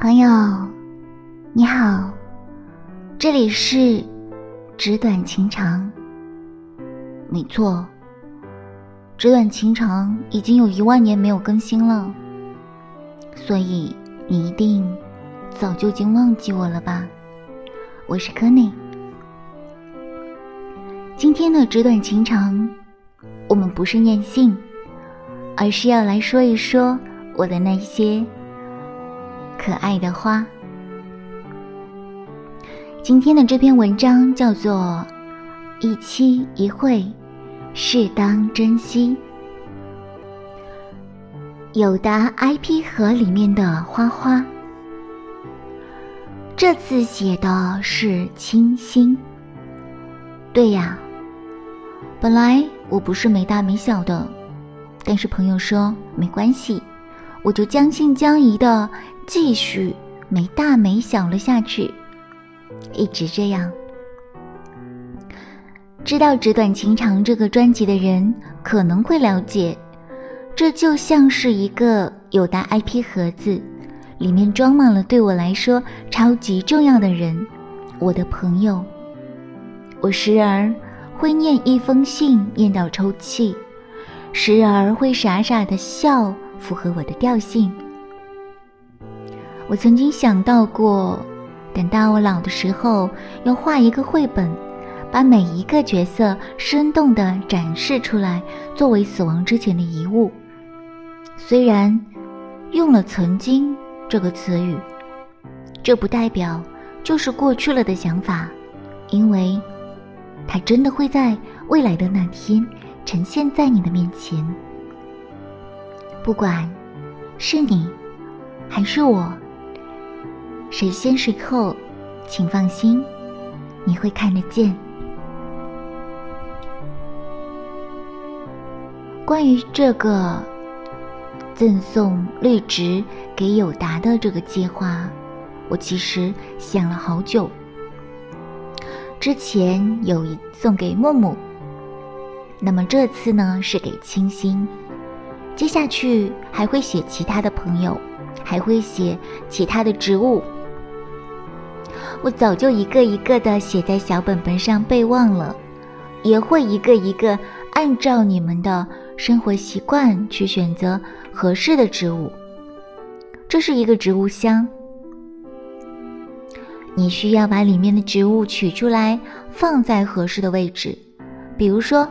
朋友，你好，这里是纸短情长。没错，纸短情长已经有一万年没有更新了，所以你一定早就已经忘记我了吧？我是柯内。今天的纸短情长，我们不是念信，而是要来说一说我的那些。可爱的花。今天的这篇文章叫做《一期一会，适当珍惜》。有达 IP 盒里面的花花，这次写的是清新。对呀，本来我不是没大没小的，但是朋友说没关系，我就将信将疑的。继续没大没小了下去，一直这样。知道《纸短情长》这个专辑的人可能会了解，这就像是一个有大 IP 盒子，里面装满了对我来说超级重要的人，我的朋友。我时而会念一封信，念到抽泣；时而会傻傻的笑，符合我的调性。我曾经想到过，等到我老的时候，要画一个绘本，把每一个角色生动地展示出来，作为死亡之前的遗物。虽然用了“曾经”这个词语，这不代表就是过去了的想法，因为它真的会在未来的那天呈现在你的面前。不管是你，还是我。谁先谁后，请放心，你会看得见。关于这个赠送绿植给友达的这个计划，我其实想了好久。之前有一送给木木，那么这次呢是给清新，接下去还会写其他的朋友，还会写其他的植物。我早就一个一个的写在小本本上备忘了，也会一个一个按照你们的生活习惯去选择合适的植物。这是一个植物箱，你需要把里面的植物取出来放在合适的位置，比如说，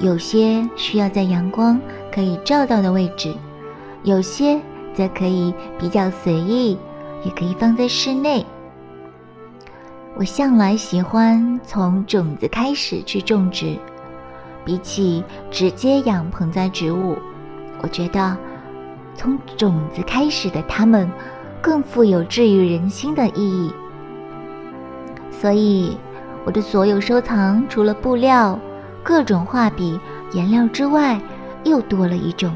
有些需要在阳光可以照到的位置，有些则可以比较随意，也可以放在室内。我向来喜欢从种子开始去种植，比起直接养盆栽植物，我觉得从种子开始的它们更富有治愈人心的意义。所以，我的所有收藏除了布料、各种画笔、颜料之外，又多了一种，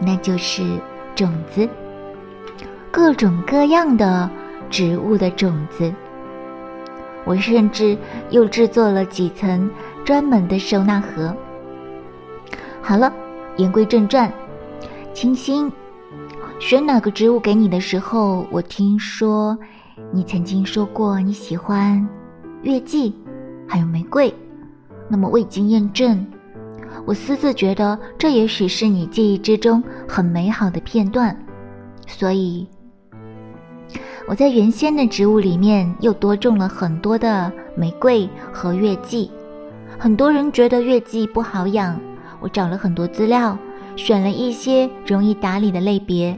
那就是种子，各种各样的植物的种子。我甚至又制作了几层专门的收纳盒。好了，言归正传，清新，选哪个植物给你的时候，我听说你曾经说过你喜欢月季，还有玫瑰。那么未经验证，我私自觉得这也许是你记忆之中很美好的片段，所以。我在原先的植物里面又多种了很多的玫瑰和月季。很多人觉得月季不好养，我找了很多资料，选了一些容易打理的类别。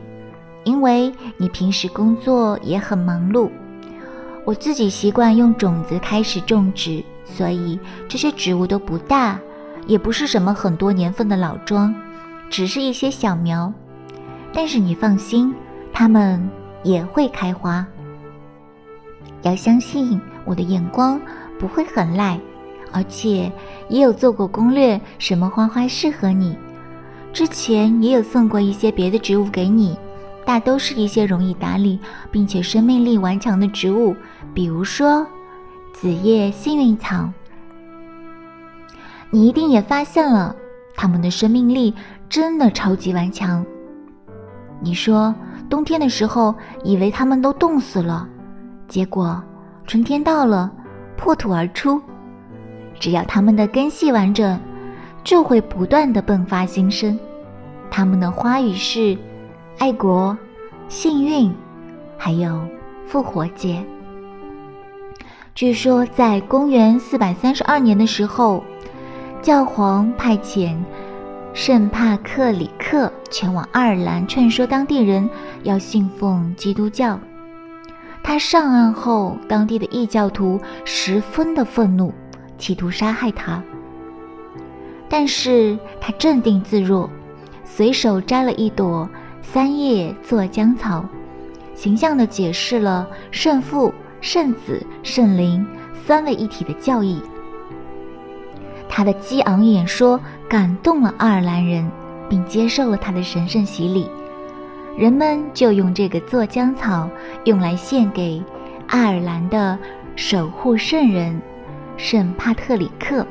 因为你平时工作也很忙碌，我自己习惯用种子开始种植，所以这些植物都不大，也不是什么很多年份的老桩，只是一些小苗。但是你放心，它们。也会开花。要相信我的眼光不会很赖，而且也有做过攻略，什么花花适合你。之前也有送过一些别的植物给你，大都是一些容易打理并且生命力顽强的植物，比如说紫叶幸运草。你一定也发现了，它们的生命力真的超级顽强。你说？冬天的时候以为它们都冻死了，结果春天到了，破土而出。只要它们的根系完整，就会不断的迸发新生。它们的花语是爱国、幸运，还有复活节。据说在公元四百三十二年的时候，教皇派遣圣帕克里克前往爱尔兰劝说当地人要信奉基督教。他上岸后，当地的异教徒十分的愤怒，企图杀害他。但是他镇定自若，随手摘了一朵三叶做浆草，形象地解释了圣父。圣子、圣灵三位一体的教义，他的激昂演说感动了爱尔兰人，并接受了他的神圣洗礼。人们就用这个做浆草用来献给爱尔兰的守护圣人圣帕特里克，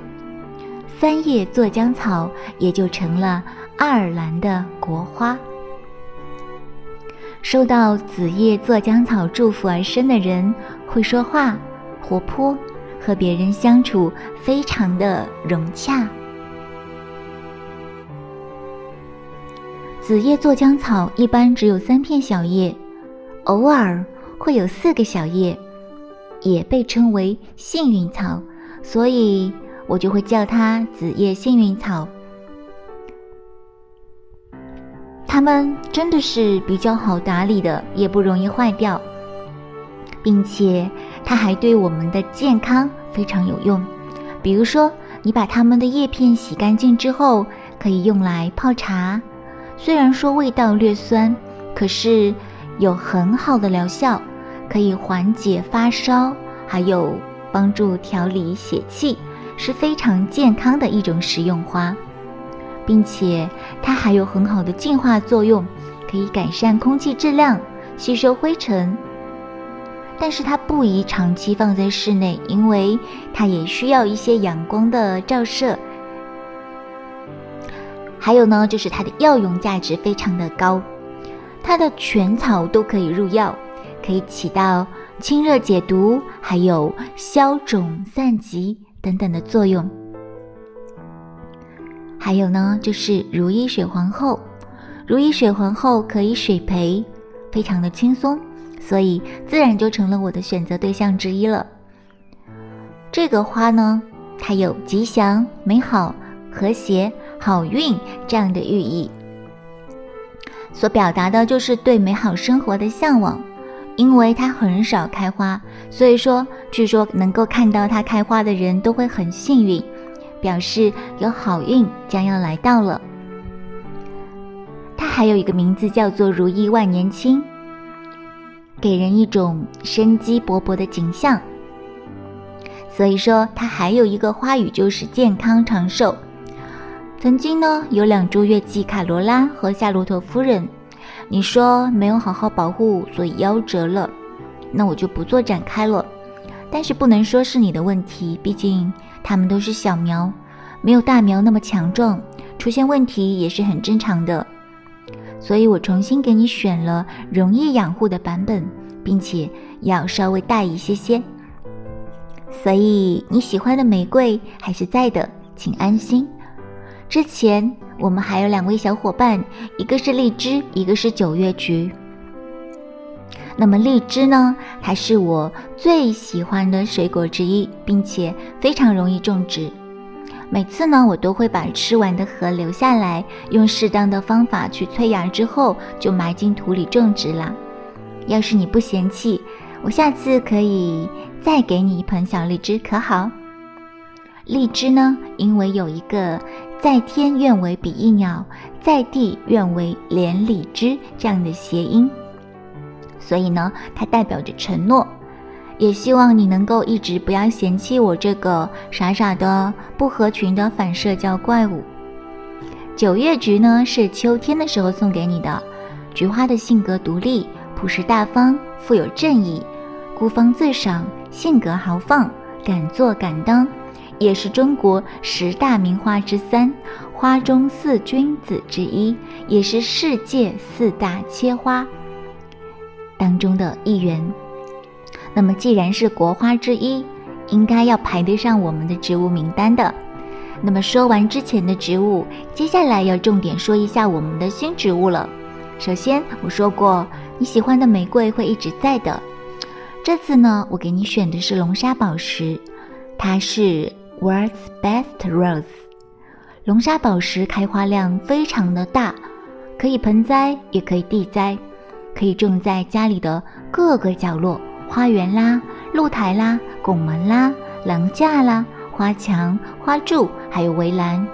三叶做浆草也就成了爱尔兰的国花。受到紫叶做浆草祝福而生的人，会说话，活泼，和别人相处非常的融洽。紫叶做浆草一般只有三片小叶，偶尔会有四个小叶，也被称为幸运草，所以我就会叫它紫叶幸运草。它们真的是比较好打理的，也不容易坏掉，并且它还对我们的健康非常有用。比如说，你把它们的叶片洗干净之后，可以用来泡茶。虽然说味道略酸，可是有很好的疗效，可以缓解发烧，还有帮助调理血气，是非常健康的一种食用花。并且它还有很好的净化作用，可以改善空气质量、吸收灰尘。但是它不宜长期放在室内，因为它也需要一些阳光的照射。还有呢，就是它的药用价值非常的高，它的全草都可以入药，可以起到清热解毒、还有消肿散疾等等的作用。还有呢，就是如意水皇后，如意水皇后可以水培，非常的轻松，所以自然就成了我的选择对象之一了。这个花呢，它有吉祥、美好、和谐、好运这样的寓意，所表达的就是对美好生活的向往。因为它很少开花，所以说，据说能够看到它开花的人都会很幸运。表示有好运将要来到了。它还有一个名字叫做“如意万年青”，给人一种生机勃勃的景象。所以说，它还有一个花语就是健康长寿。曾经呢，有两株月季卡罗拉和夏洛特夫人，你说没有好好保护，所以夭折了，那我就不做展开了。但是不能说是你的问题，毕竟。它们都是小苗，没有大苗那么强壮，出现问题也是很正常的。所以我重新给你选了容易养护的版本，并且要稍微大一些些。所以你喜欢的玫瑰还是在的，请安心。之前我们还有两位小伙伴，一个是荔枝，一个是九月菊。那么荔枝呢？它是我最喜欢的水果之一，并且非常容易种植。每次呢，我都会把吃完的核留下来，用适当的方法去催芽，之后就埋进土里种植了。要是你不嫌弃，我下次可以再给你一盆小荔枝，可好？荔枝呢，因为有一个“在天愿为比翼鸟，在地愿为连理枝”这样的谐音。所以呢，它代表着承诺，也希望你能够一直不要嫌弃我这个傻傻的不合群的反社交怪物。九月菊呢，是秋天的时候送给你的。菊花的性格独立、朴实大方、富有正义、孤芳自赏、性格豪放、敢做敢当，也是中国十大名花之三，花中四君子之一，也是世界四大切花。当中的一员。那么，既然是国花之一，应该要排得上我们的植物名单的。那么，说完之前的植物，接下来要重点说一下我们的新植物了。首先，我说过你喜欢的玫瑰会一直在的。这次呢，我给你选的是龙沙宝石，它是 World's Best Rose。龙沙宝石开花量非常的大，可以盆栽，也可以地栽，可以种在家里的各个角落，花园啦、露台啦、拱门啦、廊架啦、花墙、花柱，还有围栏。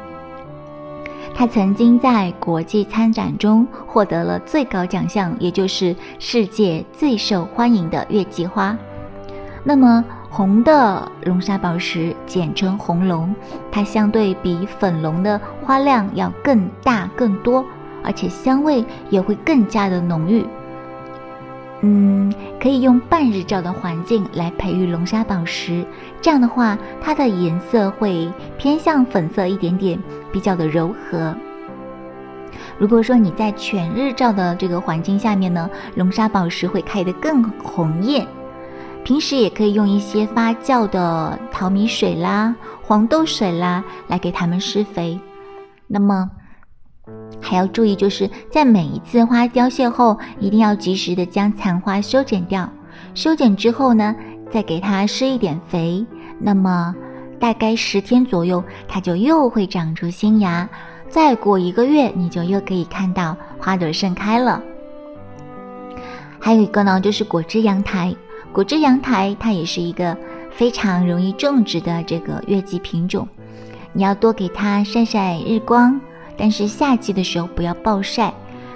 他曾经在国际参展中获得了最高奖项，也就是世界最受欢迎的月季花。那么，红的龙沙宝石，简称红龙，它相对比粉龙的花量要更大更多，而且香味也会更加的浓郁。嗯，可以用半日照的环境来培育龙沙宝石，这样的话，它的颜色会偏向粉色一点点，比较的柔和。如果说你在全日照的这个环境下面呢，龙沙宝石会开得更红艳。平时也可以用一些发酵的淘米水啦、黄豆水啦来给它们施肥。那么。还要注意，就是在每一次花凋谢后，一定要及时的将残花修剪掉。修剪之后呢，再给它施一点肥。那么大概十天左右，它就又会长出新芽。再过一个月，你就又可以看到花朵盛开了。还有一个呢，就是果汁阳台。果汁阳台它也是一个非常容易种植的这个月季品种，你要多给它晒晒日光。但是夏季的时候不要暴晒，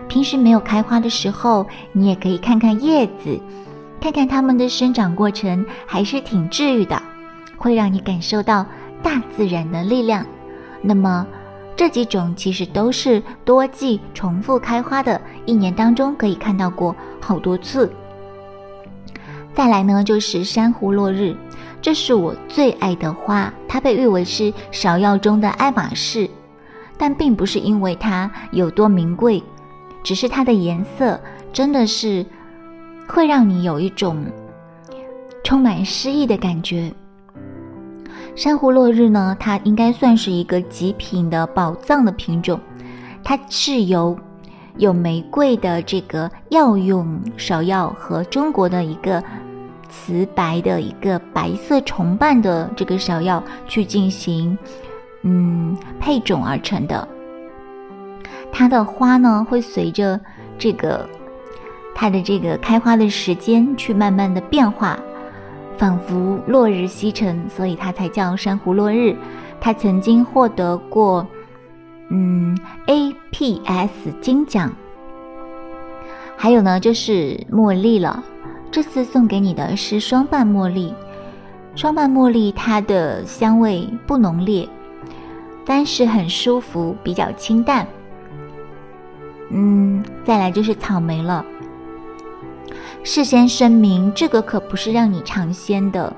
平时没有开花的时候，你也可以看看叶子，看看它们的生长过程，还是挺治愈的，会让你感受到大自然的力量。那么这几种其实都是多季重复开花的，一年当中可以看到过好多次。再来呢，就是珊瑚落日，这是我最爱的花，它被誉为是芍药中的爱马仕。但并不是因为它有多名贵，只是它的颜色真的是会让你有一种充满诗意的感觉。珊瑚落日呢，它应该算是一个极品的宝藏的品种，它是由有玫瑰的这个药用芍药和中国的一个瓷白的一个白色重瓣的这个芍药去进行。嗯，配种而成的，它的花呢会随着这个它的这个开花的时间去慢慢的变化，仿佛落日西沉，所以它才叫珊瑚落日。它曾经获得过嗯 APS 金奖。还有呢，就是茉莉了。这次送给你的是双瓣茉莉，双瓣茉莉它的香味不浓烈。但是很舒服，比较清淡。嗯，再来就是草莓了。事先声明，这个可不是让你尝鲜的。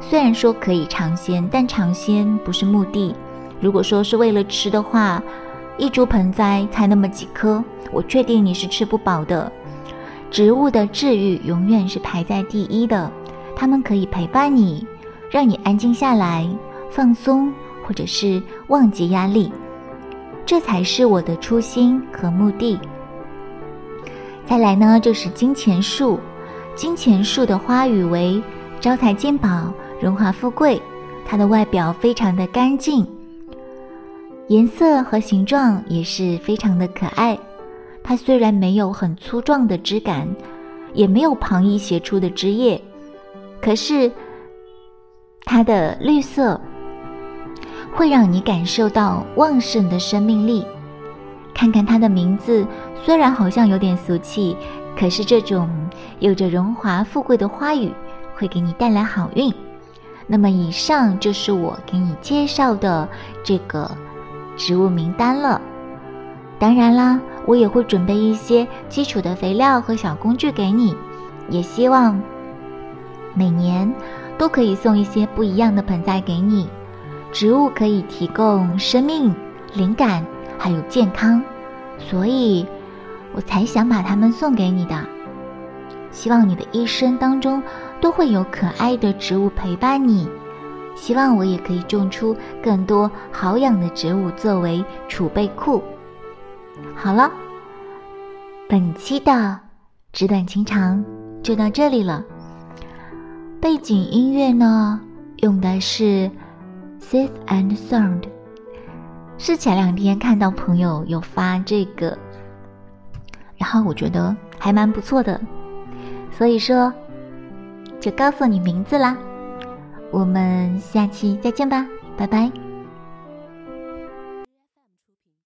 虽然说可以尝鲜，但尝鲜不是目的。如果说是为了吃的话，一株盆栽才那么几颗，我确定你是吃不饱的。植物的治愈永远是排在第一的，它们可以陪伴你，让你安静下来，放松。或者是忘记压力，这才是我的初心和目的。再来呢，就是金钱树。金钱树的花语为招财进宝、荣华富贵。它的外表非常的干净，颜色和形状也是非常的可爱。它虽然没有很粗壮的枝干，也没有旁逸斜出的枝叶，可是它的绿色。会让你感受到旺盛的生命力。看看它的名字，虽然好像有点俗气，可是这种有着荣华富贵的花语会给你带来好运。那么，以上就是我给你介绍的这个植物名单了。当然啦，我也会准备一些基础的肥料和小工具给你，也希望每年都可以送一些不一样的盆栽给你。植物可以提供生命、灵感，还有健康，所以我才想把它们送给你的。希望你的一生当中都会有可爱的植物陪伴你。希望我也可以种出更多好养的植物作为储备库。好了，本期的纸短情长就到这里了。背景音乐呢，用的是 Safe and Sound。是前两天看到朋友有发这个，然后我觉得还蛮不错的，所以说就告诉你名字啦。我们下期再见吧，拜拜。